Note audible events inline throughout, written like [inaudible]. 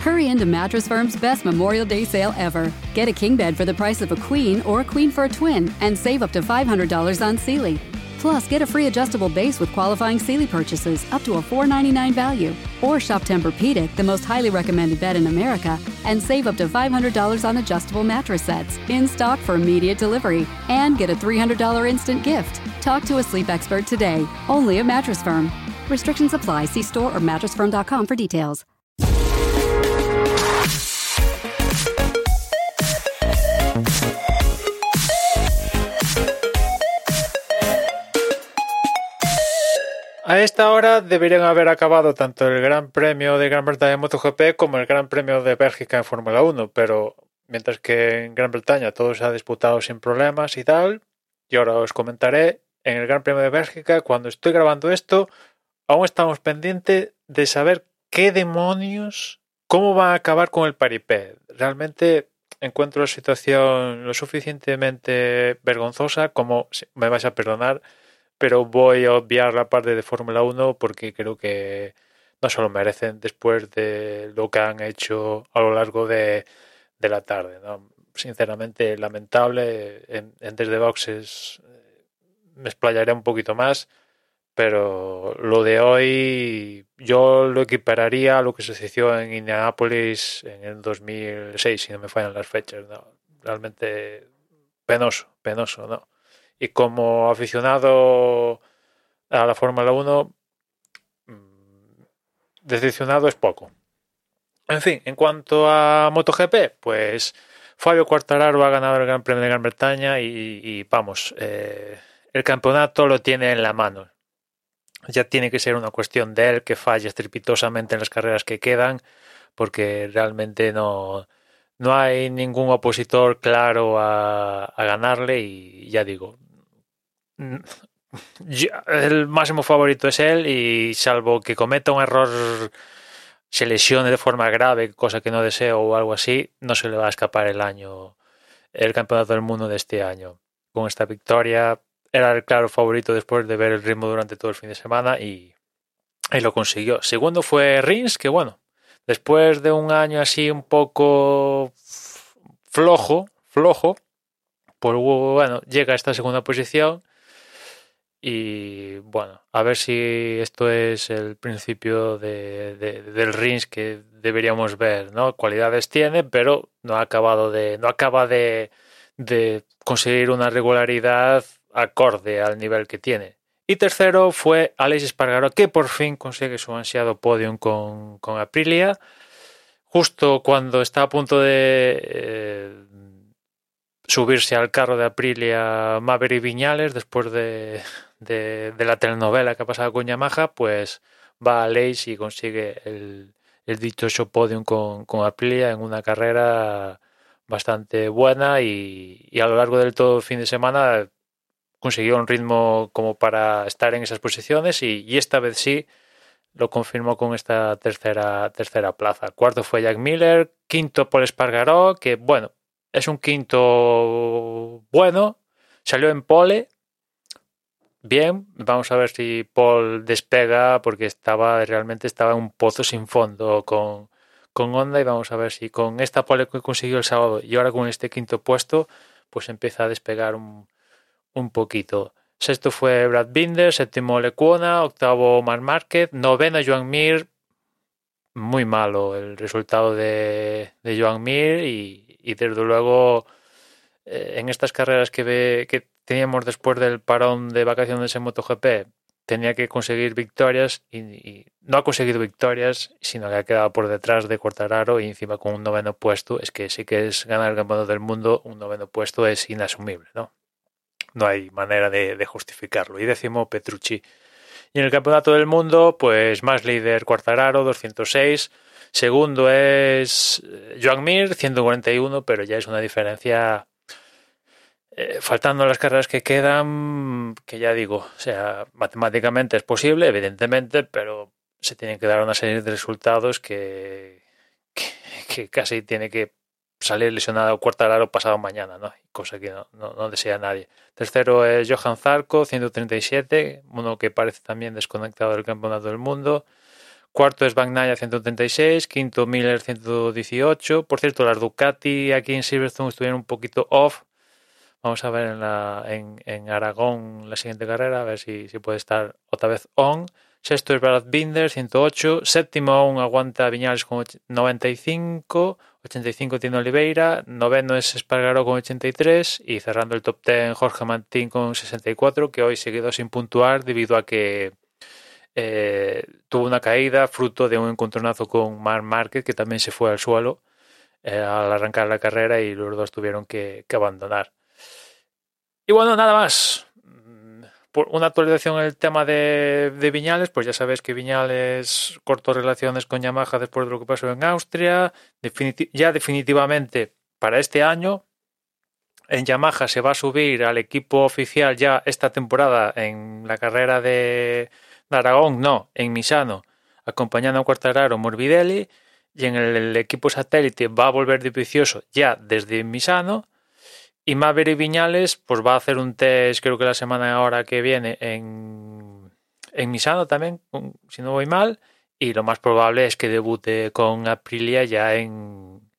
Hurry into Mattress Firm's best Memorial Day sale ever. Get a king bed for the price of a queen or a queen for a twin and save up to $500 on Sealy. Plus, get a free adjustable base with qualifying Sealy purchases up to a 499 value. Or shop Tempur-Pedic, the most highly recommended bed in America, and save up to $500 on adjustable mattress sets in stock for immediate delivery. And get a $300 instant gift. Talk to a sleep expert today, only at Mattress Firm. Restrictions apply. See store or mattressfirm.com for details. A esta hora deberían haber acabado tanto el Gran Premio de Gran Bretaña en MotoGP como el Gran Premio de Bélgica en Fórmula 1, pero mientras que en Gran Bretaña todo se ha disputado sin problemas y tal, y ahora os comentaré, en el Gran Premio de Bélgica, cuando estoy grabando esto, aún estamos pendientes de saber qué demonios, cómo va a acabar con el paripé. Realmente encuentro la situación lo suficientemente vergonzosa como, me vais a perdonar, pero voy a obviar la parte de Fórmula 1 porque creo que no se lo merecen después de lo que han hecho a lo largo de, la tarde. Sinceramente, lamentable. En, Desde Boxes eh, me explayaré un poquito más, pero lo de hoy yo lo equipararía a lo que sucedió en Indianapolis en el 2006, si no me fallan las fechas. Realmente penoso, penoso, ¿no? Y como aficionado a la Fórmula 1, mm, decepcionado es poco. En fin, en cuanto a MotoGP, pues Fabio Quartararo ha ganado el Gran Premio de Gran Bretaña y, vamos, eh, el campeonato lo tiene en la mano. Ya tiene que ser una cuestión de él que falle estrepitosamente en las carreras que quedan, porque realmente no, no hay ningún opositor claro a, a ganarle y ya digo, el máximo favorito es él y salvo que cometa un error, se lesione de forma grave, cosa que no deseo o algo así, no se le va a escapar el año, el campeonato del mundo de este año. Con esta victoria era el claro favorito después de ver el ritmo durante todo el fin de semana y, y lo consiguió. Segundo fue Rins, que bueno, después de un año así un poco flojo, flojo, pues bueno, llega a esta segunda posición y bueno, a ver si esto es el principio de, del Rins que deberíamos ver, ¿no? Cualidades tiene, pero no ha acabado de, no acaba de, de conseguir una regularidad acorde al nivel que tiene. Y tercero fue Alex Espargaro, que por fin consigue su ansiado podium con, con Aprilia, justo cuando está a punto de eh, subirse al carro de Aprilia Maverick Viñales después de, de, la telenovela que ha pasado con Yamaha, pues va a Leis y consigue el, el dichoso podium con, con, Aprilia en una carrera bastante buena y, a lo largo del todo fin de semana consiguió un ritmo como para estar en esas posiciones y, y esta vez sí lo confirmó con esta tercera, tercera plaza. Cuarto fue Jack Miller, quinto Paul Espargaró, que bueno, es un quinto bueno, salió en pole, bien. Vamos a ver si Paul despega porque estaba realmente estaba en un pozo sin fondo con, con Honda y vamos a ver si con esta pole que consiguió el sábado y ahora con este quinto puesto pues empieza a despegar un, un poquito. Sexto fue Brad Binder, séptimo Lecuona, octavo Mark Marquez, noveno Joan Mir. Muy malo el resultado de, de Joan Mir y, y desde luego eh, en estas carreras que, ve, que teníamos después del parón de vacaciones en MotoGP, tenía que conseguir victorias y, no ha conseguido victorias, sino que ha quedado por detrás de Quartararo y encima con un noveno puesto. Es que sí que es ganar el campeonato del mundo, un noveno puesto es inasumible, ¿no? No hay manera de, justificarlo. Y décimo Petrucci. Y en el campeonato del mundo, pues más líder Quartararo, 206. Segundo es Joan Mir, 141, pero ya es una diferencia eh, faltando las carreras que quedan, que ya digo, o sea, matemáticamente es posible, evidentemente, pero se tienen que dar una serie de resultados que, que, casi tiene que salir lesionado Cuartararo pasado mañana, ¿no? cosa que no, no, desea nadie. Tercero es Johan Zarco, 137, uno que parece también desconectado del campeonato del mundo. Cuarto es Bagnaia 136, quinto Miller 118. Por cierto, las Ducati aquí en Silverstone estuvieron un poquito off. Vamos a ver en, la, en, en Aragón la siguiente carrera, a ver si, si puede estar otra vez on. Sexto es Brad Binder, 108. Séptimo aún aguanta Viñales con 95. 85 tiene Oliveira. Noveno es Espargaró con 83. Y cerrando el top 10 Jorge Mantín con 64, que hoy se quedó sin puntuar debido a que eh, tuvo una caída fruto de un encontronazo con Mark Marquez, que también se fue al suelo eh, al arrancar la carrera y los dos tuvieron que abandonar. Y bueno, nada más por una actualización en el tema de, de, Viñales, pues ya sabéis que Viñales cortó relaciones con Yamaha después de lo que pasó en Austria. Ya definitivamente para este año en Yamaha se va a subir al equipo oficial ya esta temporada en la carrera de, de Aragón, no, en Misano, acompañando a Quartararo Morbidelli. Y en el, el equipo satélite va a volver de vicioso ya desde Misano y Maverick Viñales pues va a hacer un test creo que la semana ahora que viene en, en Misano también, si no voy mal, y lo más probable es que debute con Aprilia ya en,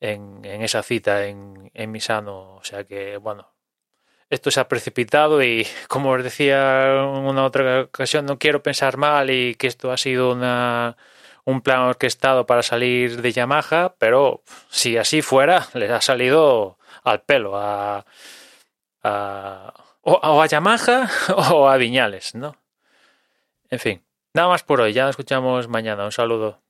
en, en esa cita en, en, Misano. O sea que, bueno, esto se ha precipitado y [laughs] como os decía en una otra ocasión, no quiero pensar mal y que esto ha sido una, un plan orquestado para salir de Yamaha, pero si así fuera, [laughs] les ha salido al pelo, a, a, o, a Yamaha [laughs] o a Viñales, ¿no? En fin, nada más por hoy, ya nos escuchamos mañana, un saludo.